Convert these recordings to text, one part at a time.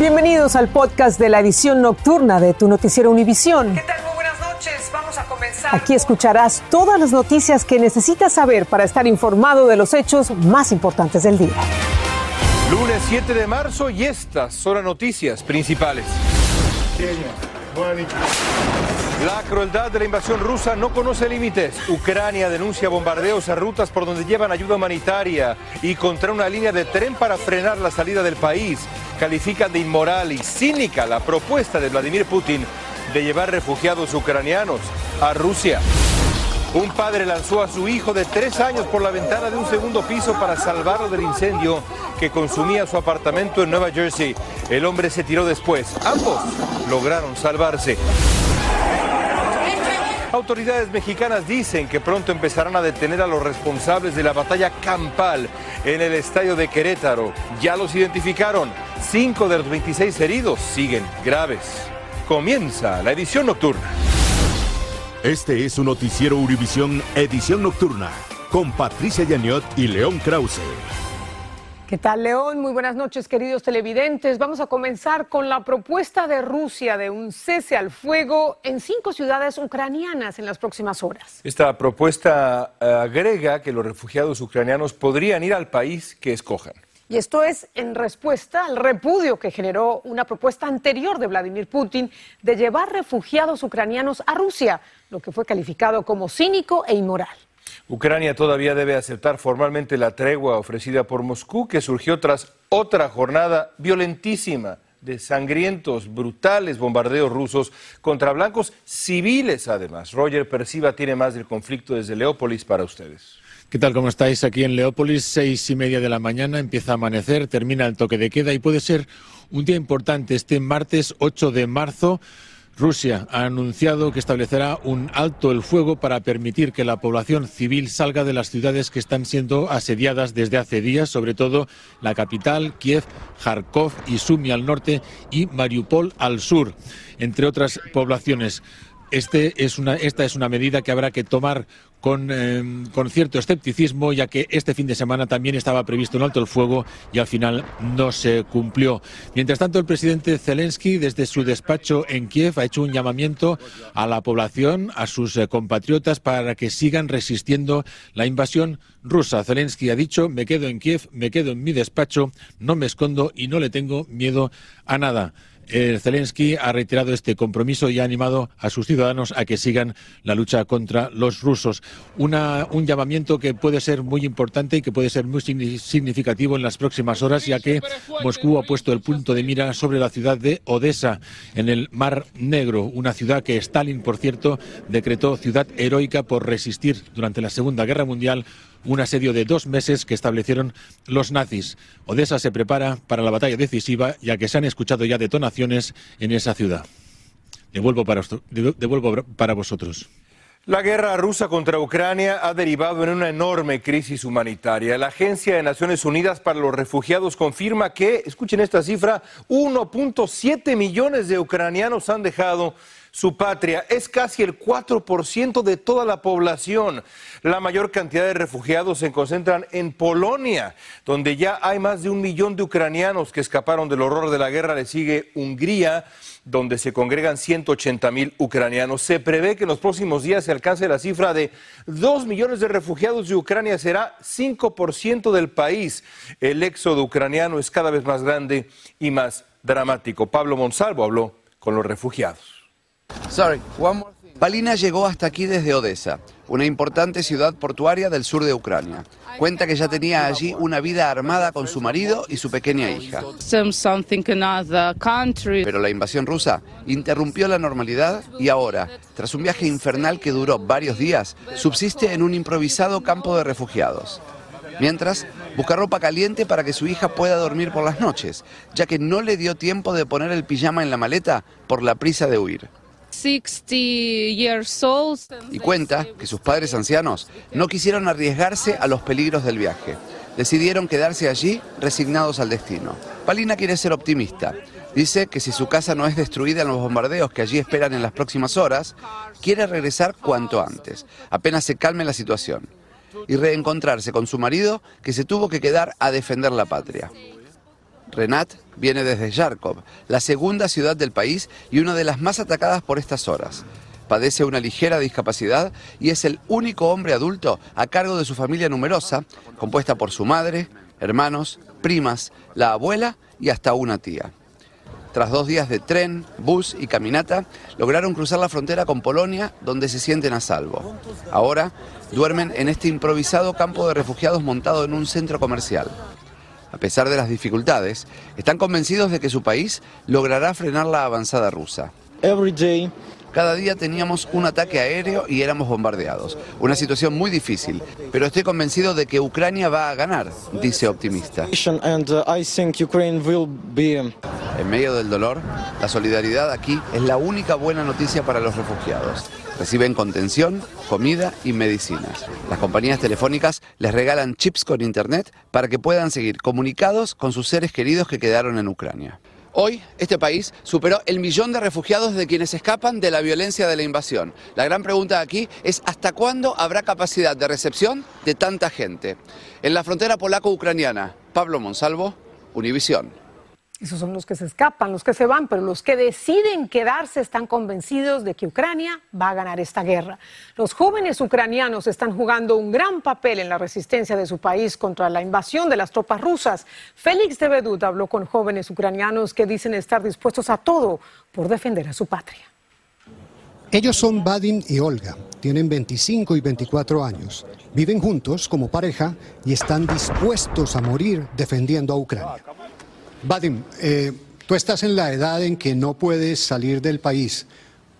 Bienvenidos al podcast de la edición nocturna de tu noticiero Univisión. ¿Qué tal? Muy buenas noches. Vamos a comenzar. Aquí escucharás todas las noticias que necesitas saber para estar informado de los hechos más importantes del día. Lunes 7 de marzo y estas son las noticias principales. La crueldad de la invasión rusa no conoce límites. Ucrania denuncia bombardeos a rutas por donde llevan ayuda humanitaria y contra una línea de tren para frenar la salida del país. Califican de inmoral y cínica la propuesta de Vladimir Putin de llevar refugiados ucranianos a Rusia. Un padre lanzó a su hijo de tres años por la ventana de un segundo piso para salvarlo del incendio que consumía su apartamento en Nueva Jersey. El hombre se tiró después. Ambos lograron salvarse. Autoridades mexicanas dicen que pronto empezarán a detener a los responsables de la batalla campal en el estadio de Querétaro. Ya los identificaron. Cinco de los 26 heridos siguen graves. Comienza la edición nocturna. Este es su noticiero Univisión Edición Nocturna con Patricia Yaniot y León Krause. ¿Qué tal, León? Muy buenas noches, queridos televidentes. Vamos a comenzar con la propuesta de Rusia de un cese al fuego en cinco ciudades ucranianas en las próximas horas. Esta propuesta eh, agrega que los refugiados ucranianos podrían ir al país que escojan. Y esto es en respuesta al repudio que generó una propuesta anterior de Vladimir Putin de llevar refugiados ucranianos a Rusia, lo que fue calificado como cínico e inmoral. Ucrania todavía debe aceptar formalmente la tregua ofrecida por Moscú, que surgió tras otra jornada violentísima de sangrientos, brutales bombardeos rusos contra blancos civiles, además. Roger Perciba tiene más del conflicto desde Leópolis para ustedes. ¿Qué tal? ¿Cómo estáis? Aquí en Leópolis, seis y media de la mañana, empieza a amanecer, termina el toque de queda y puede ser un día importante este martes 8 de marzo. Rusia ha anunciado que establecerá un alto el fuego para permitir que la población civil salga de las ciudades que están siendo asediadas desde hace días, sobre todo la capital, Kiev, Kharkov y Sumi al norte y Mariupol al sur, entre otras poblaciones. Este esta es una medida que habrá que tomar con, eh, con, cierto escepticismo, ya que este fin de semana también estaba previsto un alto el fuego y al final no se cumplió. Mientras tanto, el presidente Zelensky, desde su despacho en Kiev, ha hecho un llamamiento a la población, a sus eh, compatriotas, para que sigan resistiendo la invasión rusa. Zelensky ha dicho, me quedo en Kiev, me quedo en mi despacho, no me escondo y no le tengo miedo a nada. Zelensky ha reiterado este compromiso y ha animado a sus ciudadanos a que sigan la lucha contra los rusos. un llamamiento que puede ser muy importante y que puede ser muy significativo en las próximas horas, ya que Moscú ha puesto el punto de mira sobre la ciudad de Odessa, en el Mar Negro, una ciudad que Stalin, por cierto, decretó ciudad heroica por resistir durante la Segunda Guerra Mundial un asedio de dos meses que establecieron los nazis. Odessa se prepara para la batalla decisiva, ya que se han escuchado ya detonaciones en esa ciudad. Devuelvo para, devuelvo para vosotros. La guerra rusa contra Ucrania ha derivado en una enorme crisis humanitaria. La Agencia de Naciones Unidas para los Refugiados confirma que, escuchen esta cifra, 1.7 millones de ucranianos han dejado su patria. Es casi el 4% de toda la población. La mayor cantidad de refugiados se concentran en Polonia, donde ya hay más de un millón de ucranianos que escaparon del horror de la guerra. Le sigue Hungría, donde se congregan 180 mil ucranianos. Se prevé que en los próximos días se alcance la cifra de 2 millones de refugiados de Ucrania. Será 5% del país. El éxodo ucraniano es cada vez más grande y más dramático. Pablo Monsalvo habló con los refugiados. Palina llegó hasta aquí desde Odessa, una importante ciudad portuaria del sur de Ucrania. Cuenta que ya tenía allí una vida armada con su marido y su pequeña hija. Pero la invasión rusa interrumpió la normalidad y ahora, tras un viaje infernal que duró varios días, subsiste en un improvisado campo de refugiados. Mientras, busca ropa caliente para que su hija pueda dormir por las noches, ya que no le dio tiempo de poner el pijama en la maleta por la prisa de huir. Y cuenta que sus padres ancianos no quisieron arriesgarse a los peligros del viaje. Decidieron quedarse allí resignados al destino. Palina quiere ser optimista. Dice que si su casa no es destruida en los bombardeos que allí esperan en las próximas horas, quiere regresar cuanto antes, apenas se calme la situación, y reencontrarse con su marido que se tuvo que quedar a defender la patria. Renat viene desde Yarkov, la segunda ciudad del país y una de las más atacadas por estas horas. Padece una ligera discapacidad y es el único hombre adulto a cargo de su familia numerosa, compuesta por su madre, hermanos, primas, la abuela y hasta una tía. Tras dos días de tren, bus y caminata, lograron cruzar la frontera con Polonia, donde se sienten a salvo. Ahora duermen en este improvisado campo de refugiados montado en un centro comercial. A pesar de las dificultades, están convencidos de que su país logrará frenar la avanzada rusa. Cada día teníamos un ataque aéreo y éramos bombardeados. Una situación muy difícil, pero estoy convencido de que Ucrania va a ganar, dice optimista. En medio del dolor, la solidaridad aquí es la única buena noticia para los refugiados. Reciben contención, comida y medicinas. Las compañías telefónicas les regalan chips con internet para que puedan seguir comunicados con sus seres queridos que quedaron en Ucrania. Hoy, este país superó el millón de refugiados de quienes escapan de la violencia de la invasión. La gran pregunta aquí es hasta cuándo habrá capacidad de recepción de tanta gente. En la frontera polaco-ucraniana, Pablo Monsalvo, Univisión. Esos son los que se escapan, los que se van, pero los que deciden quedarse están convencidos de que Ucrania va a ganar esta guerra. Los jóvenes ucranianos están jugando un gran papel en la resistencia de su país contra la invasión de las tropas rusas. Félix de Bedut habló con jóvenes ucranianos que dicen estar dispuestos a todo por defender a su patria. Ellos son Vadim y Olga, tienen 25 y 24 años, viven juntos como pareja y están dispuestos a morir defendiendo a Ucrania. Vadim, eh, tú estás en la edad en que no puedes salir del país,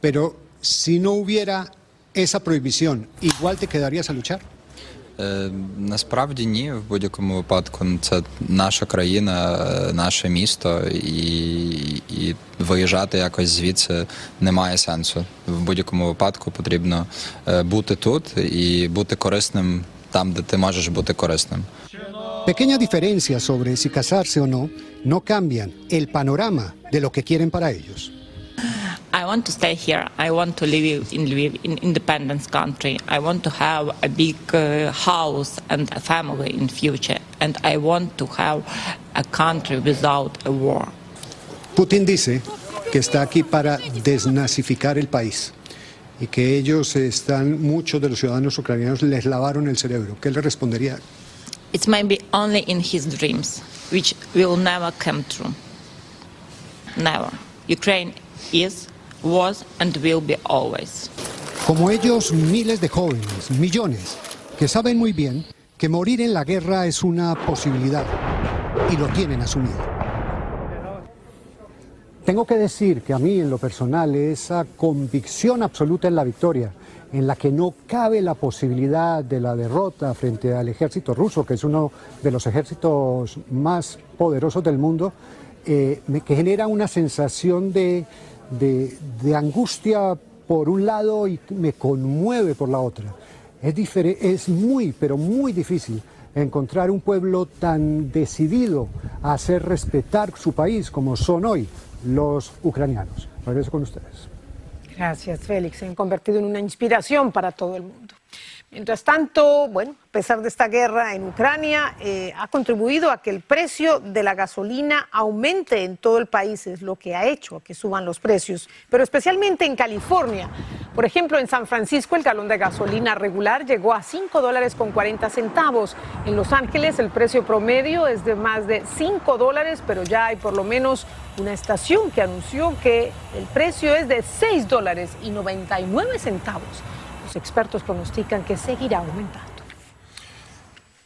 pero si no hubiera esa prohibición, ¿igual te quedarías a luchar? Е, Насправді ні, в будь-якому випадку це наша країна, е, наше місто, і, і виїжджати якось звідси немає сенсу. В будь-якому випадку потрібно е, бути тут і бути корисним там, де ти можеш бути корисним. Pequeñas diferencias sobre si casarse o no no cambian el panorama de lo que quieren para ellos. I want to stay here. I want to live in Lviv, in independence country. I want to have a big uh, house and a family in future. And I want to have a country without a war. Putin dice que está aquí para desnazificar el país y que ellos están, muchos de los ciudadanos ucranianos les lavaron el cerebro. ¿Qué le respondería? It's maybe only in his dreams, which will never come true. Never. Ukraine is, was, and will be always. Como ellos, miles de jóvenes, millones, que saben muy bien que morir en la guerra es una posibilidad y lo tienen asumido. Tengo que decir que a mí, en lo personal, esa convicción absoluta en la victoria, en la que no cabe la posibilidad de la derrota frente al ejército ruso, que es uno de los ejércitos más poderosos del mundo, eh, que genera una sensación de, de, de angustia por un lado y me conmueve por la otra. Es, es muy, pero muy difícil encontrar un pueblo tan decidido a hacer respetar su país como son hoy los ucranianos. Regreso con ustedes. Gracias, Félix. Se han convertido en una inspiración para todo el mundo. Mientras tanto, bueno, a pesar de esta guerra en Ucrania, eh, ha contribuido a que el precio de la gasolina aumente en todo el país, es lo que ha hecho que suban los precios, pero especialmente en California. Por ejemplo, en San Francisco el galón de gasolina regular llegó a 5 dólares con 40 centavos. En Los Ángeles el precio promedio es de más de 5 dólares, pero ya hay por lo menos una estación que anunció que el precio es de 6 dólares y 99 centavos. Los expertos pronostican que seguirá aumentando.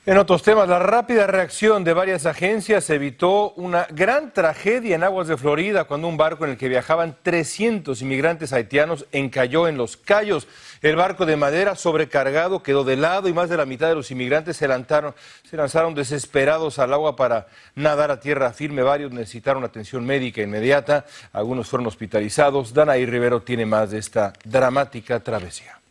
En otros temas, la rápida reacción de varias agencias evitó una gran tragedia en aguas de Florida cuando un barco en el que viajaban 300 inmigrantes haitianos encalló en los Cayos. El barco de madera sobrecargado quedó de lado y más de la mitad de los inmigrantes se lanzaron desesperados al agua para nadar a tierra firme. Varios necesitaron atención médica inmediata, algunos fueron hospitalizados. Danaí Rivero tiene más de esta dramática travesía.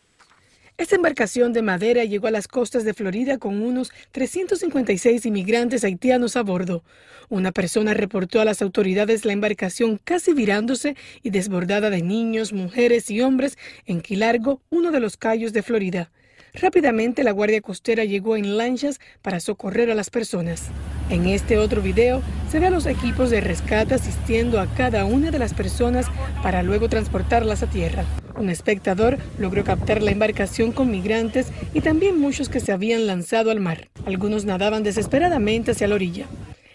Esta embarcación de madera llegó a las costas de Florida con unos 356 inmigrantes haitianos a bordo. Una persona reportó a las autoridades la embarcación casi virándose y desbordada de niños, mujeres y hombres en Key Largo, uno de los cayos de Florida. Rápidamente la Guardia Costera llegó en lanchas para socorrer a las personas. En este otro video se ve a los equipos de rescate asistiendo a cada una de las personas para luego transportarlas a tierra. Un espectador logró captar la embarcación con migrantes y también muchos que se habían lanzado al mar. Algunos nadaban desesperadamente hacia la orilla.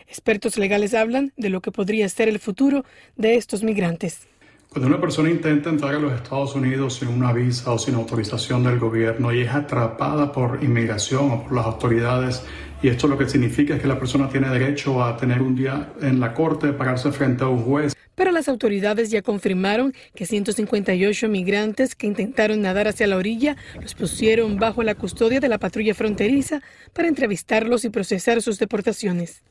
Expertos legales hablan de lo que podría ser el futuro de estos migrantes. Cuando una persona intenta entrar a los Estados Unidos sin una visa o sin autorización del gobierno y es atrapada por inmigración o por las autoridades, y esto lo que significa es que la persona tiene derecho a tener un día en la corte, pararse frente a un juez. Pero las autoridades ya confirmaron que 158 migrantes que intentaron nadar hacia la orilla los pusieron bajo la custodia de la patrulla fronteriza para entrevistarlos y procesar sus deportaciones.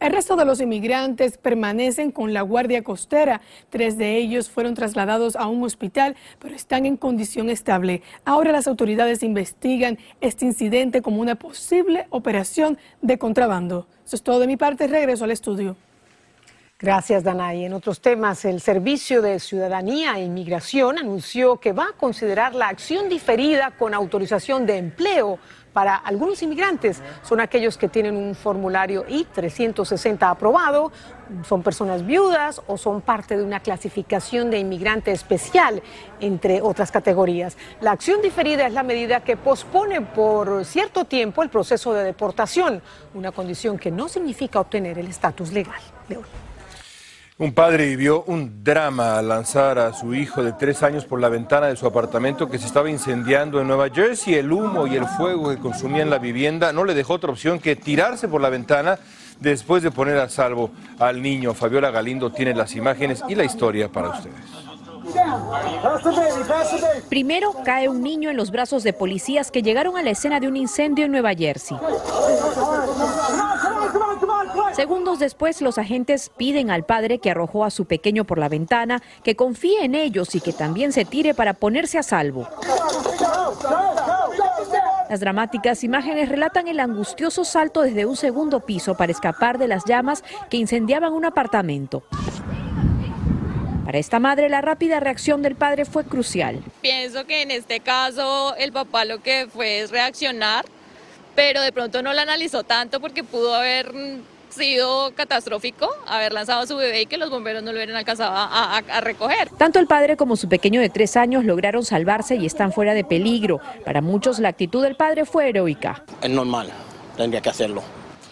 El resto de los inmigrantes permanecen con la Guardia Costera. Tres de ellos fueron trasladados a un hospital, pero están en condición estable. Ahora las autoridades investigan este incidente como una posible operación de contrabando. Eso es todo de mi parte. Regreso al estudio. Gracias, Danay. En otros temas, el Servicio de Ciudadanía e Inmigración anunció que va a considerar la acción diferida con autorización de empleo para algunos inmigrantes. Son aquellos que tienen un formulario I-360 aprobado, son personas viudas o son parte de una clasificación de inmigrante especial, entre otras categorías. La acción diferida es la medida que pospone por cierto tiempo el proceso de deportación, una condición que no significa obtener el estatus legal. Un padre vivió un drama al lanzar a su hijo de tres años por la ventana de su apartamento que se estaba incendiando en Nueva Jersey. El humo y el fuego que consumía en la vivienda no le dejó otra opción que tirarse por la ventana después de poner a salvo al niño. Fabiola Galindo tiene las imágenes y la historia para ustedes. Primero cae un niño en los brazos de policías que llegaron a la escena de un incendio en Nueva Jersey. Segundos después, los agentes piden al padre que arrojó a su pequeño por la ventana que confíe en ellos y que también se tire para ponerse a salvo. Las dramáticas imágenes relatan el angustioso salto desde un segundo piso para escapar de las llamas que incendiaban un apartamento. Para esta madre, la rápida reacción del padre fue crucial. Pienso que en este caso el papá lo que fue es reaccionar, pero de pronto no lo analizó tanto porque pudo haber sido catastrófico haber lanzado a su bebé y que los bomberos no lo hubieran alcanzado a, a, recoger. Tanto el padre como su pequeño de tres años lograron salvarse y están fuera de peligro. Para muchos la actitud del padre fue heroica. Es normal, tendría que hacerlo.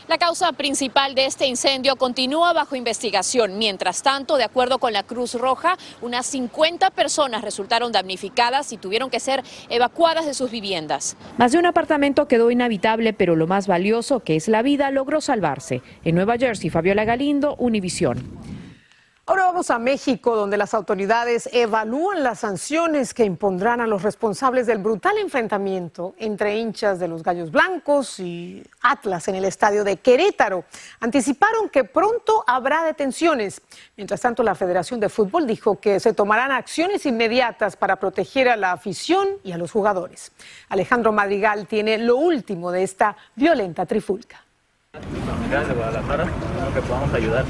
La causa principal de este incendio continúa bajo investigación. Mientras tanto, de acuerdo con la Cruz Roja, unas 50 personas resultaron damnificadas y tuvieron que ser evacuadas de sus viviendas. Más de un apartamento quedó inhabitable, pero lo más valioso, que es la vida, logró salvarse. En Nueva Jersey, Fabiola Galindo, Univisión. Ahora vamos a México, donde las autoridades evalúan las sanciones que impondrán a los responsables del brutal enfrentamiento entre hinchas de los Gallos Blancos y Atlas en el estadio de Querétaro. Anticiparon que pronto habrá detenciones. Mientras tanto, la Federación de Fútbol dijo que se tomarán acciones inmediatas para proteger a la afición y a los jugadores. Alejandro Madrigal tiene lo último de esta violenta trifulca. ayudar.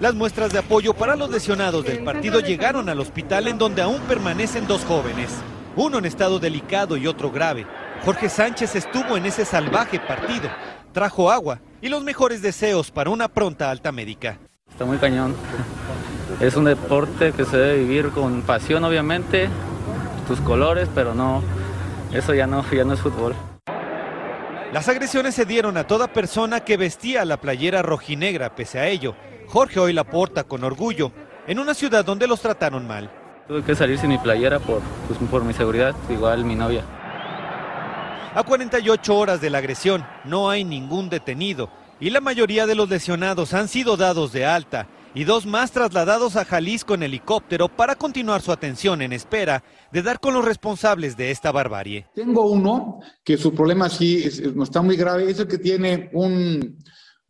Las muestras de apoyo para los lesionados del partido llegaron al hospital en donde aún permanecen dos jóvenes, uno en estado delicado y otro grave. Jorge Sánchez estuvo en ese salvaje partido, trajo agua y los mejores deseos para una pronta alta médica. Está muy cañón. Es un deporte que se debe vivir con pasión, obviamente, tus colores, pero no, eso ya no, ya no es fútbol. Las agresiones se dieron a toda persona que vestía la playera rojinegra, pese a ello. Jorge hoy la porta con orgullo en una ciudad donde los trataron mal. Tuve que salir sin mi playera por, pues, por mi seguridad, igual mi novia. A 48 horas de la agresión no hay ningún detenido y la mayoría de los lesionados han sido dados de alta y dos más trasladados a Jalisco en helicóptero para continuar su atención en espera de dar con los responsables de esta barbarie. Tengo uno que su problema sí no está muy grave, es el que tiene un,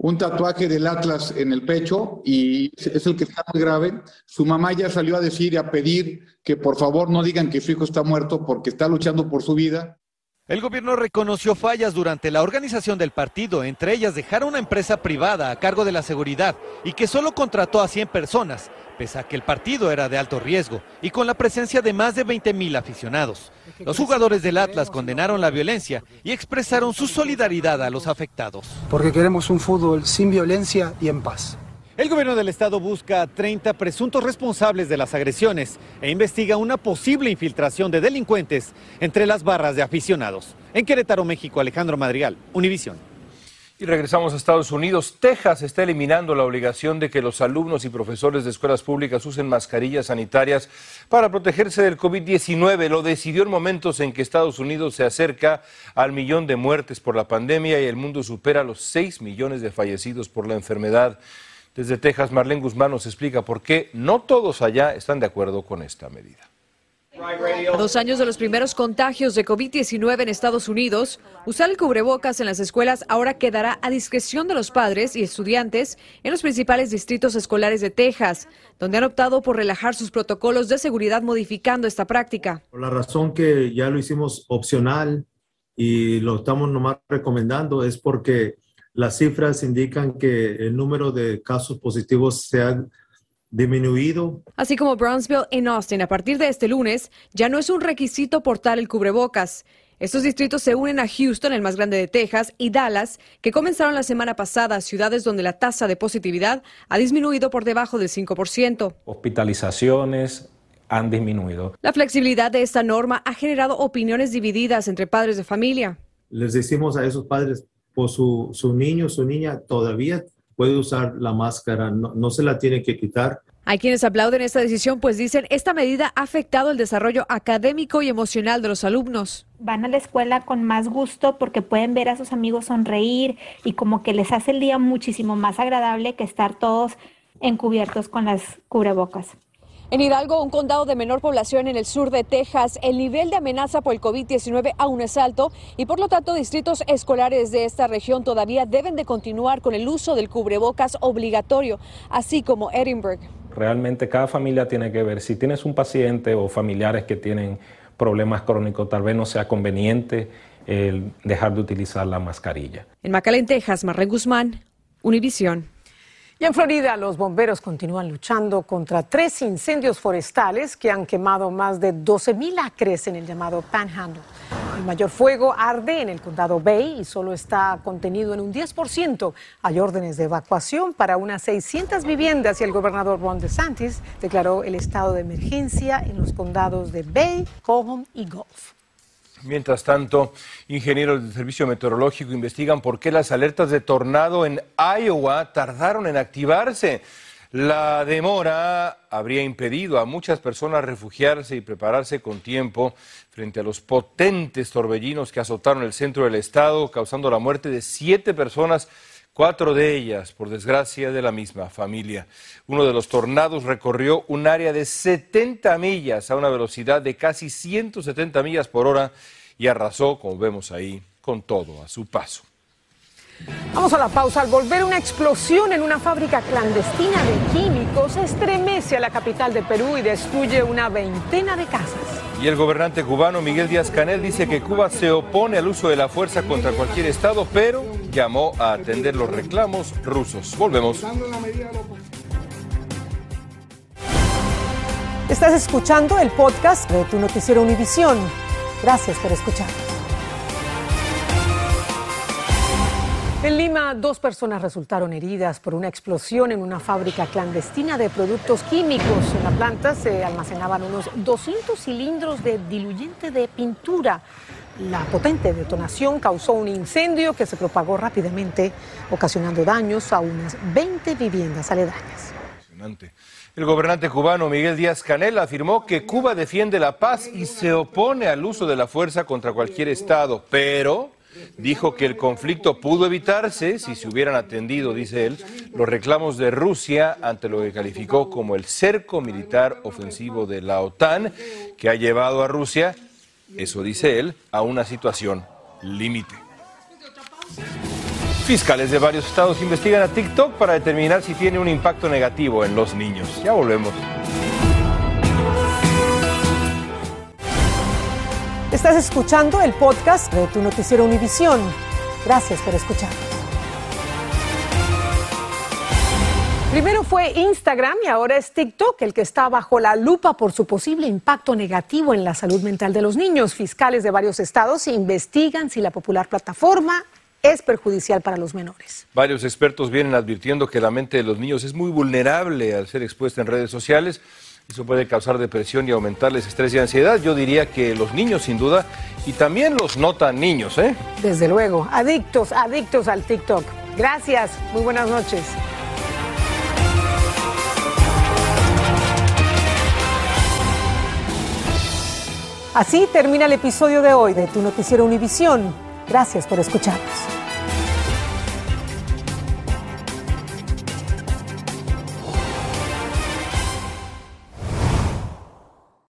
un tatuaje del Atlas en el pecho y es el que está muy grave. Su mamá ya salió a decir y a pedir que por favor no digan que su hijo está muerto porque está luchando por su vida. El gobierno reconoció fallas durante la organización del partido, entre ellas dejar una empresa privada a cargo de la seguridad y que solo contrató a 100 personas pese a que el partido era de alto riesgo y con la presencia de más de 20 mil aficionados. Los jugadores del Atlas condenaron la violencia y expresaron su solidaridad a los afectados. Porque queremos un fútbol sin violencia y en paz. El gobierno del estado busca a 30 presuntos responsables de las agresiones e investiga una posible infiltración de delincuentes entre las barras de aficionados. En Querétaro, México, Alejandro Madrigal, Univisión. Y regresamos a Estados Unidos. Texas está eliminando la obligación de que los alumnos y profesores de escuelas públicas usen mascarillas sanitarias para protegerse del COVID-19. Lo decidió en momentos en que Estados Unidos se acerca al millón de muertes por la pandemia y el mundo supera los 6 millones de fallecidos por la enfermedad. Desde Texas, Marlene Guzmán nos explica por qué no todos allá están de acuerdo con esta medida. A dos años de los primeros contagios de COVID-19 en Estados Unidos, usar el cubrebocas en las escuelas ahora quedará a discreción de los padres y estudiantes en los principales distritos escolares de Texas, donde han optado por relajar sus protocolos de seguridad modificando esta práctica. Por la razón que ya lo hicimos opcional y lo estamos nomás recomendando es porque las cifras indican que el número de casos positivos se ha disminuido. Así como Brownsville en Austin, a partir de este lunes, ya no es un requisito portar el cubrebocas. Estos distritos se unen a Houston, el más grande de Texas, y Dallas, que comenzaron la semana pasada, ciudades donde la tasa de positividad ha disminuido por debajo del 5%. Hospitalizaciones han disminuido. La flexibilidad de esta norma ha generado opiniones divididas entre padres de familia. Les decimos a esos padres, pues su, su niño, su niña todavía puede usar la máscara, no, no se la tiene que quitar. Hay quienes aplauden esta decisión, pues dicen esta medida ha afectado el desarrollo académico y emocional de los alumnos. Van a la escuela con más gusto porque pueden ver a sus amigos sonreír y como que les hace el día muchísimo más agradable que estar todos encubiertos con las cubrebocas. En Hidalgo, un condado de menor población en el sur de Texas, el nivel de amenaza por el COVID-19 aún es alto y por lo tanto distritos escolares de esta región todavía deben de continuar con el uso del cubrebocas obligatorio, así como Edinburgh. Realmente cada familia tiene que ver si tienes un paciente o familiares que tienen problemas crónicos, tal vez no sea conveniente el dejar de utilizar la mascarilla. En McAllen, Texas, Marlene Guzmán, Univisión. Y en Florida, los bomberos continúan luchando contra tres incendios forestales que han quemado más de 12 mil acres en el llamado Panhandle. El mayor fuego arde en el condado Bay y solo está contenido en un 10%. Hay órdenes de evacuación para unas 600 viviendas y el gobernador Ron DeSantis declaró el estado de emergencia en los condados de Bay, Cohom y Gulf. Mientras tanto, ingenieros del Servicio Meteorológico investigan por qué las alertas de tornado en Iowa tardaron en activarse. La demora habría impedido a muchas personas refugiarse y prepararse con tiempo frente a los potentes torbellinos que azotaron el centro del estado, causando la muerte de siete personas, cuatro de ellas, por desgracia, de la misma familia. Uno de los tornados recorrió un área de 70 millas a una velocidad de casi 170 millas por hora y arrasó, como vemos ahí, con todo a su paso. Vamos a la pausa. Al volver una explosión en una fábrica clandestina de químicos estremece a la capital de Perú y destruye una veintena de casas. Y el gobernante cubano Miguel Díaz Canel dice que Cuba se opone al uso de la fuerza contra cualquier Estado, pero llamó a atender los reclamos rusos. Volvemos. Estás escuchando el podcast de tu noticiero Univisión. Gracias por escuchar. En Lima, dos personas resultaron heridas por una explosión en una fábrica clandestina de productos químicos. En la planta se almacenaban unos 200 cilindros de diluyente de pintura. La potente detonación causó un incendio que se propagó rápidamente, ocasionando daños a unas 20 viviendas aledañas. El gobernante cubano Miguel Díaz Canel afirmó que Cuba defiende la paz y se opone al uso de la fuerza contra cualquier Estado, pero dijo que el conflicto pudo evitarse si se hubieran atendido, dice él, los reclamos de Rusia ante lo que calificó como el cerco militar ofensivo de la OTAN, que ha llevado a Rusia, eso dice él, a una situación límite. Fiscales de varios estados investigan a TikTok para determinar si tiene un impacto negativo en los niños. Ya volvemos. Estás escuchando el podcast de tu noticiero Univisión. Gracias por escuchar. Primero fue Instagram y ahora es TikTok el que está bajo la lupa por su posible impacto negativo en la salud mental de los niños. Fiscales de varios estados investigan si la popular plataforma es perjudicial para los menores. Varios expertos vienen advirtiendo que la mente de los niños es muy vulnerable al ser expuesta en redes sociales. Eso puede causar depresión y aumentarles estrés y ansiedad. Yo diría que los niños, sin duda, y también los no tan niños, ¿eh? Desde luego, adictos, adictos al TikTok. Gracias, muy buenas noches. Así termina el episodio de hoy de Tu Noticiero Univisión. Gracias por escucharnos.